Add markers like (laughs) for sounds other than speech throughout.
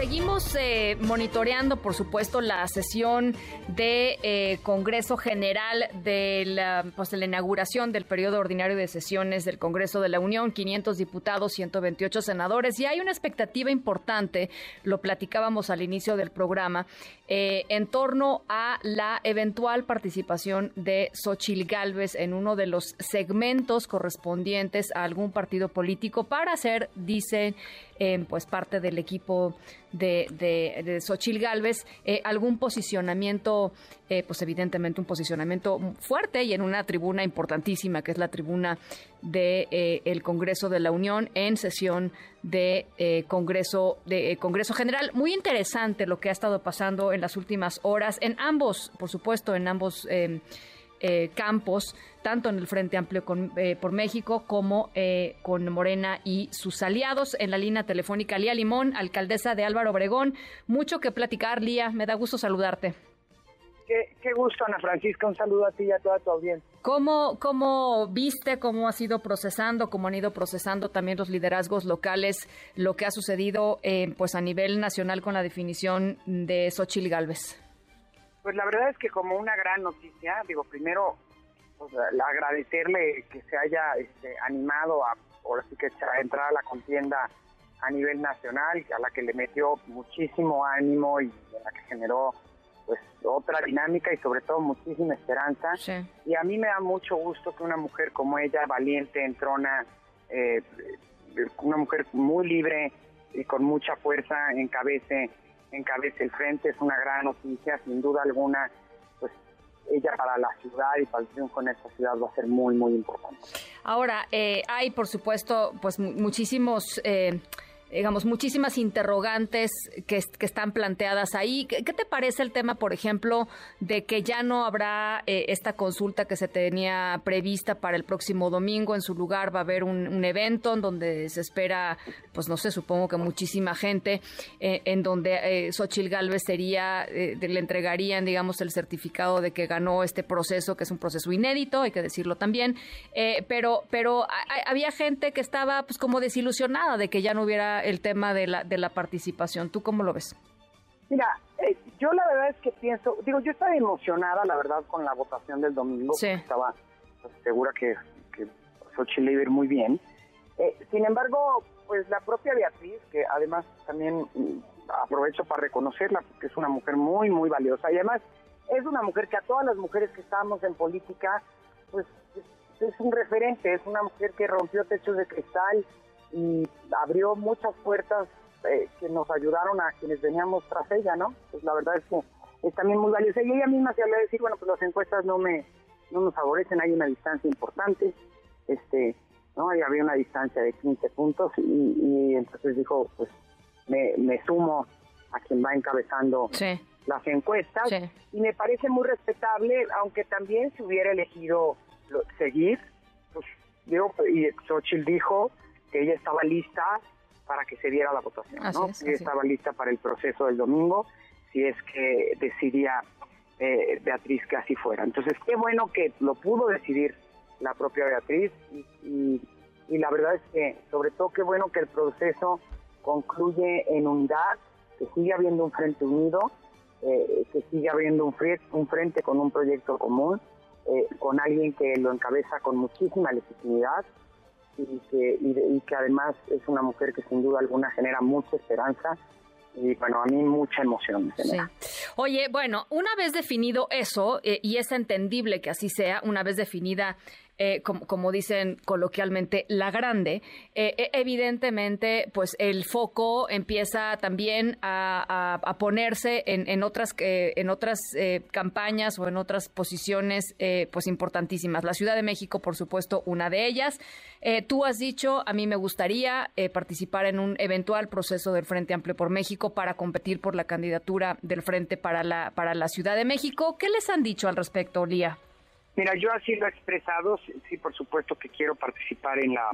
Seguimos eh, monitoreando, por supuesto, la sesión de eh, Congreso General de la, pues, la inauguración del periodo ordinario de sesiones del Congreso de la Unión, 500 diputados, 128 senadores, y hay una expectativa importante, lo platicábamos al inicio del programa, eh, en torno a la eventual participación de Xochil Gálvez en uno de los segmentos correspondientes a algún partido político para hacer, pues parte del equipo de, de, Xochil Gálvez, eh, algún posicionamiento, eh, pues evidentemente un posicionamiento fuerte y en una tribuna importantísima, que es la tribuna del de, eh, Congreso de la Unión en sesión de Congreso de Congreso General. Muy interesante lo que ha estado pasando en las últimas horas en ambos, por supuesto, en ambos eh, campos, tanto en el Frente Amplio eh, por México como eh, con Morena y sus aliados. En la línea telefónica, Lía Limón, alcaldesa de Álvaro Obregón. Mucho que platicar, Lía. Me da gusto saludarte. Qué, gusto, Ana Francisca. Un saludo a ti y a toda tu audiencia. ¿Cómo, ¿Cómo viste, cómo ha sido procesando, cómo han ido procesando también los liderazgos locales lo que ha sucedido pues a nivel nacional con la definición de Xochil Gálvez? Pues la verdad es que como una gran noticia, digo, primero pues, agradecerle que se haya este, animado a, por así que a entrar a la contienda a nivel nacional, a la que le metió muchísimo ánimo y a la que generó pues otra dinámica y sobre todo muchísima esperanza. Y a mí me da mucho gusto que una mujer como ella, valiente, entrona, eh, una mujer muy libre y con mucha fuerza, encabece encabece el frente, es una gran noticia, sin duda alguna, pues ella para la ciudad y para el triunfo en esta ciudad va a ser muy, muy importante. Ahora, eh, hay por supuesto, pues muchísimos... Eh, digamos, muchísimas interrogantes que, están planteadas ahí. ¿Qué, te parece el tema, por ejemplo, de que ya no habrá eh, esta consulta que se tenía prevista para el próximo domingo? En su lugar va a haber un, evento en donde se espera, pues no sé, supongo que muchísima gente, eh, en donde eh, Xochil Gálvez sería, eh, le entregarían, digamos, el certificado de que ganó este proceso, que es un proceso inédito, hay que decirlo también. pero pero había gente que estaba, pues, como desilusionada de que ya no hubiera el tema de la, de la participación. ¿Tú cómo lo ves? Mira, eh, yo la verdad es que pienso, digo, yo estaba emocionada, la verdad, con la votación del domingo, estaba pues, segura que, que Xochitl iba a ir muy bien. Eh, sin embargo, pues la propia Beatriz, que además también mm, aprovecho para reconocerla, porque es una mujer muy, muy valiosa, y además es una mujer que a todas las mujeres que estábamos en política, pues es un referente, es una mujer que rompió techos de cristal, y abrió muchas puertas eh, que nos ayudaron a quienes veníamos tras ella, ¿no? Pues la verdad es que es también muy valiosa. Y ella misma se habla de decir, bueno, pues las encuestas no me no nos favorecen, hay una distancia importante, este, ¿no? Y había una distancia de 15 puntos y, entonces dijo, pues me, me, sumo a quien va encabezando las encuestas y me parece muy respetable, aunque también se hubiera elegido seguir, pues digo, y Xochitl dijo, que ella estaba lista para que se diera la votación, ¿no? ella estaba lista para el proceso del domingo, si es que decidía eh, Beatriz que así fuera. Entonces, qué bueno que lo pudo decidir la propia Beatriz y, y, la verdad es que, sobre todo, qué bueno que el proceso concluye en unidad, que sigue habiendo un frente unido, eh, que sigue habiendo un, un frente con un proyecto común, eh, con alguien que lo encabeza con muchísima legitimidad y que, y, que además es una mujer que sin duda alguna genera mucha esperanza y bueno, a mí mucha emoción. Oye, bueno, una vez definido eso, eh, y es entendible que así sea, una vez definida eh, como, dicen coloquialmente, la grande, eh, eh, evidentemente, pues el foco empieza también a, ponerse en, otras, en otras campañas o en otras posiciones, pues importantísimas. La Ciudad de México, por supuesto, una de ellas. tú has dicho, a mí me gustaría participar en un eventual proceso del Frente Amplio por México para competir por la candidatura del Frente para la, para la Ciudad de México. ¿Qué les han dicho al respecto, Lía? Mira, yo así lo he expresado, sí, por supuesto que quiero participar en la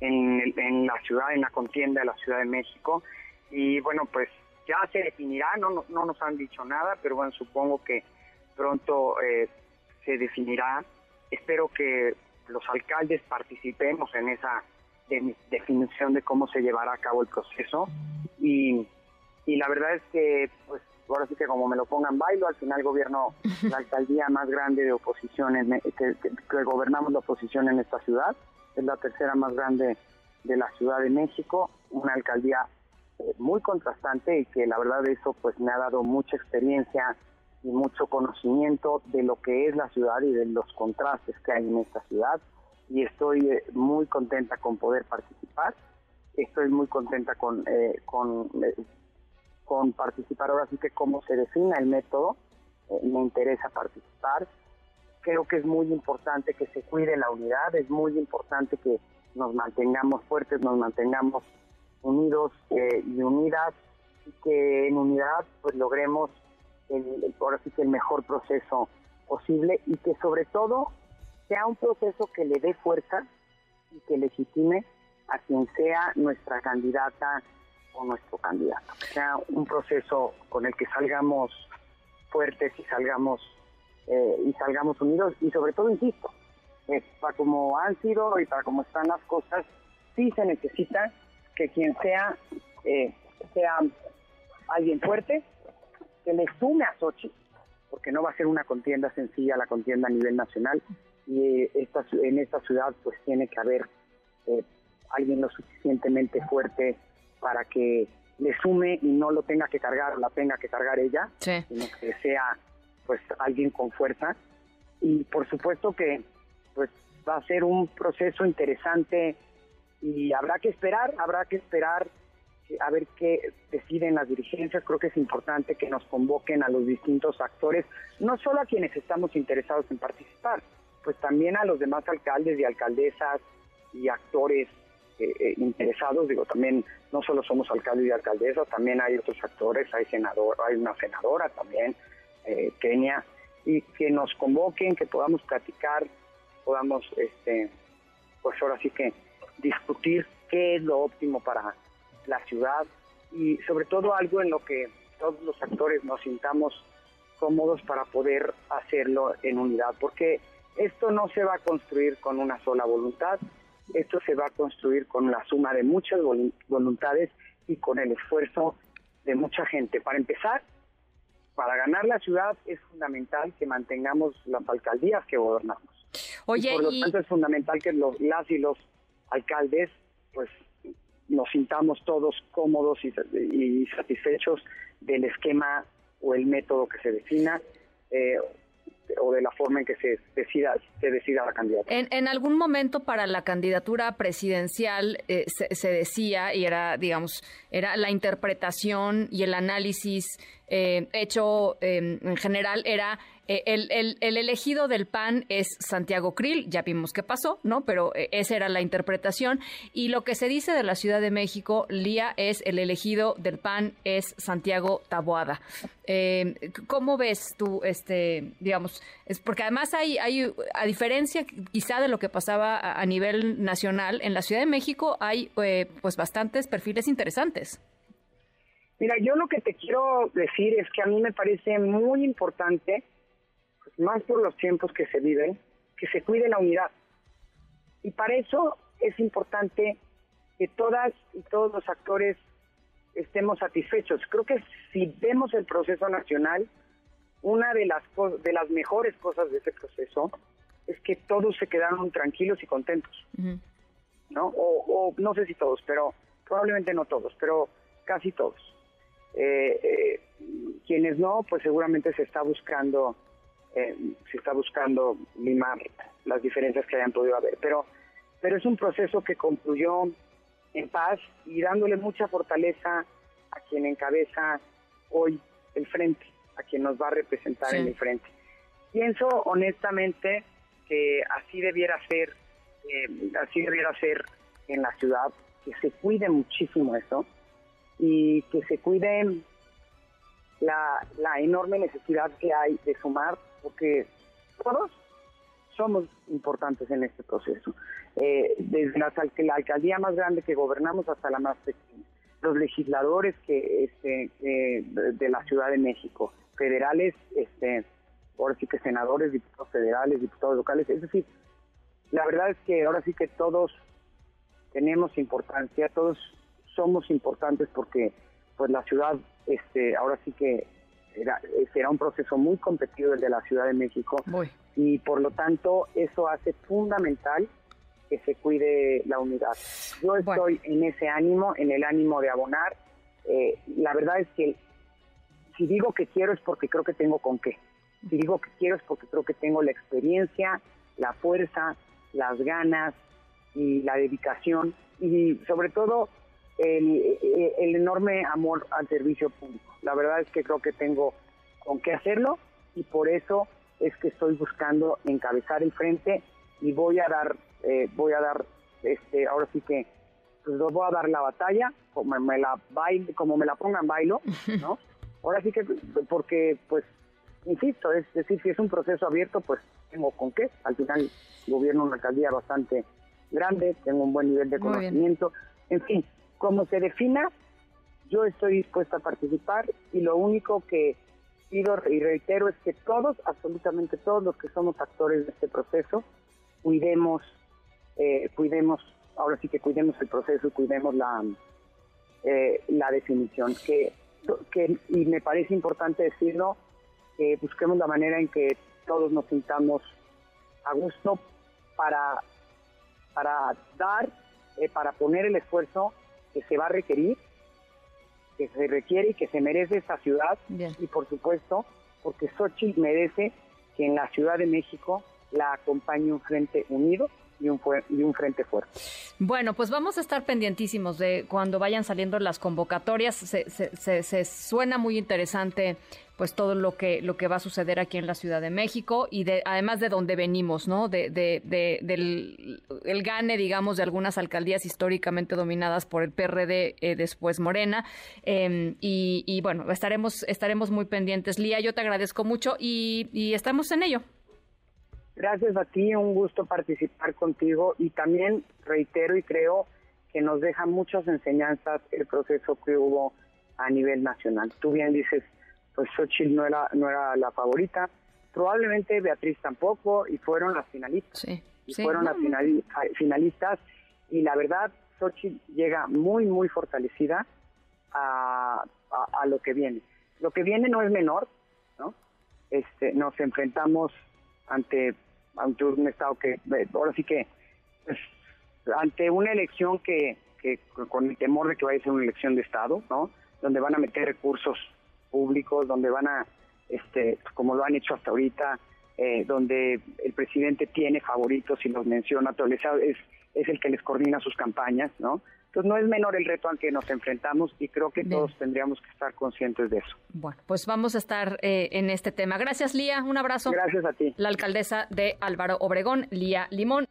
en, la ciudad, en la contienda de la Ciudad de México y bueno, pues ya se definirá, no, no, nos han dicho nada, pero bueno, supongo que pronto eh, se definirá. Espero que los alcaldes participemos en esa definición de cómo se llevará a cabo el proceso y, y la verdad es que pues ahora sí que como me lo pongan bailo, al final gobierno la alcaldía más grande de oposición, en, que, que, gobernamos la oposición en esta ciudad, es la tercera más grande de la Ciudad de México, una alcaldía eh, muy contrastante y que la verdad eso pues me ha dado mucha experiencia y mucho conocimiento de lo que es la ciudad y de los contrastes que hay en esta ciudad. Y estoy eh, muy contenta con poder participar, estoy muy contenta con, eh, con, con participar ahora sí que cómo se defina el método, me interesa participar, creo que es muy importante que se cuide la unidad, es muy importante que nos mantengamos fuertes, nos mantengamos unidos eh, y unidas y que en unidad pues logremos el, ahora sí que el mejor proceso posible y que sobre todo sea un proceso que le dé fuerza y que legitime a quien sea nuestra candidata o nuestro candidato. Sea un proceso con el que salgamos fuertes y salgamos eh, y salgamos unidos y sobre todo insisto eh, para como han sido y para como están las cosas sí se necesita que quien sea, eh, sea alguien fuerte, que le sume a Sochi, porque no va a ser una contienda sencilla la contienda a nivel nacional, y eh, esta, en esta ciudad pues tiene que haber eh, alguien lo suficientemente fuerte para que le sume y no lo tenga que cargar, la tenga que cargar ella, sino que sea pues alguien con fuerza. Y por supuesto que pues va a ser un proceso interesante y habrá que esperar, habrá que esperar eh, a ver qué deciden las dirigencias. Creo que es importante que nos convoquen a los distintos actores, no solo a quienes estamos interesados en participar, pues también a los demás alcaldes y alcaldesas y actores eh, eh, interesados. Digo, también no solo somos alcaldes y alcaldesas, también hay otros actores, hay senador, hay una senadora también, Kenia, y que nos convoquen, que podamos platicar, podamos, este, pues ahora sí que discutir qué es lo óptimo para la ciudad y sobre todo algo en lo que todos los actores nos sintamos cómodos para poder hacerlo en unidad, porque esto no se va a construir con una sola voluntad, esto se va a construir con la suma de muchas voluntades y con el esfuerzo de mucha gente. Para empezar, para ganar la ciudad es fundamental que mantengamos las alcaldías que gobernamos. Oye, por lo tanto es fundamental que los, las y los alcaldes, pues nos sintamos todos cómodos y, satisfechos del esquema o el método que se defina. Eh, de la forma en que se decida se decida la candidatura. En, algún momento para la candidatura presidencial eh, se, decía y era digamos era la interpretación y el análisis eh, hecho en general era eh, el, elegido del PAN es Santiago Krill, ya vimos qué pasó, ¿no? Pero eh, esa era la interpretación. Y lo que se dice de la Ciudad de México, Lía, es el elegido del PAN es Santiago Taboada. Eh, ¿Cómo ves tú, este, digamos, es porque además hay, hay, a diferencia quizá de lo que pasaba a, a nivel nacional, en la Ciudad de México hay pues bastantes perfiles interesantes. Mira, yo lo que te quiero decir es que a mí me parece muy importante más por los tiempos que se viven, que se cuide la unidad. Y para eso es importante que todas y todos los actores estemos satisfechos. Creo que si vemos el proceso nacional, una de las de las mejores cosas de ese proceso es que todos se quedaron tranquilos y contentos, ¿no? O, no sé si todos, pero probablemente no todos, pero casi todos. Eh, eh, quienes no, pues seguramente se está buscando eh, se está buscando limar las diferencias que hayan podido haber. Pero, pero es un proceso que concluyó en paz y dándole mucha fortaleza a quien encabeza hoy el frente, a quien nos va a representar en el frente. Pienso honestamente que así debiera ser, eh, así debiera ser en la ciudad, que se cuide muchísimo eso y que se cuide la, la enorme necesidad que hay de sumar porque todos somos importantes en este proceso, eh, desde la, alcaldía más grande que gobernamos hasta la más pequeña, los legisladores que este, de, la Ciudad de México, federales, este, ahora sí que senadores, diputados federales, diputados locales, es decir, la verdad es que ahora sí que todos tenemos importancia, todos somos importantes porque pues la ciudad, este, ahora sí que era, será un proceso muy competido el de la Ciudad de México y por lo tanto eso hace fundamental que se cuide la unidad. Yo estoy en ese ánimo, en el ánimo de abonar. Eh, la verdad es que si digo que quiero es porque creo que tengo con qué. Si digo que quiero es porque creo que tengo la experiencia, la fuerza, las ganas y la dedicación y sobre todo el, el, enorme amor al servicio público. La verdad es que creo que tengo con qué hacerlo y por eso es que estoy buscando encabezar el frente y voy a dar, eh, voy a dar, este, ahora sí que, pues voy a dar la batalla, como me la baile, como me la pongan bailo, (laughs) ¿no? Ahora sí que, porque, pues, insisto, es decir, si es un proceso abierto, pues tengo con qué. Al final, gobierno una alcaldía bastante grande, tengo un buen nivel de conocimiento. En fin, como se defina, yo estoy dispuesta a participar y lo único que pido y reitero es que todos, absolutamente todos los que somos actores de este proceso, cuidemos, eh, cuidemos, ahora sí que cuidemos el proceso y cuidemos la, eh, la definición. Que, que, y me parece importante decirlo, que busquemos la manera en que todos nos sintamos a gusto para, para dar, eh, para poner el esfuerzo que se va a requerir, que se requiere y que se merece esta ciudad. Y por supuesto, porque Xochitl merece que en la Ciudad de México la acompañe un frente unido y un, y un frente fuerte. Bueno, pues vamos a estar pendientísimos de cuando vayan saliendo las convocatorias. Se, se, se, suena muy interesante pues todo lo que lo que va a suceder aquí en la Ciudad de México y de además de donde venimos, ¿no? De, de, del el gane, digamos, de algunas alcaldías históricamente dominadas por el PRD, eh, después Morena. Em, y, y, bueno, estaremos estaremos muy pendientes. Lía, yo te agradezco mucho y estamos en ello. Gracias a ti, un gusto participar contigo y también reitero y creo que nos deja muchas enseñanzas el proceso que hubo a nivel nacional. Tú bien dices, pues Xochitl no era, no era la favorita, probablemente Beatriz tampoco y fueron las finalistas. Sí, y fueron las finalistas y la verdad Xochitl llega muy, muy fortalecida a, a, lo que viene. Lo que viene no es menor, ¿no? Este, nos enfrentamos ante ante un Estado que, eh, ahora sí que, pues, ante una elección que, que, con el temor de que vaya a ser una elección de Estado, ¿no? Donde van a meter recursos públicos, donde van a, este, como lo han hecho hasta ahorita, eh, donde el presidente tiene favoritos y los menciona, es, es el que les coordina sus campañas, ¿no? Entonces no es menor el reto al que nos enfrentamos y creo que todos tendríamos que estar conscientes de eso. Bueno, pues vamos a estar eh, en este tema. Gracias, Lía. Un abrazo. Gracias a ti. La alcaldesa de Álvaro Obregón, Lía Limón.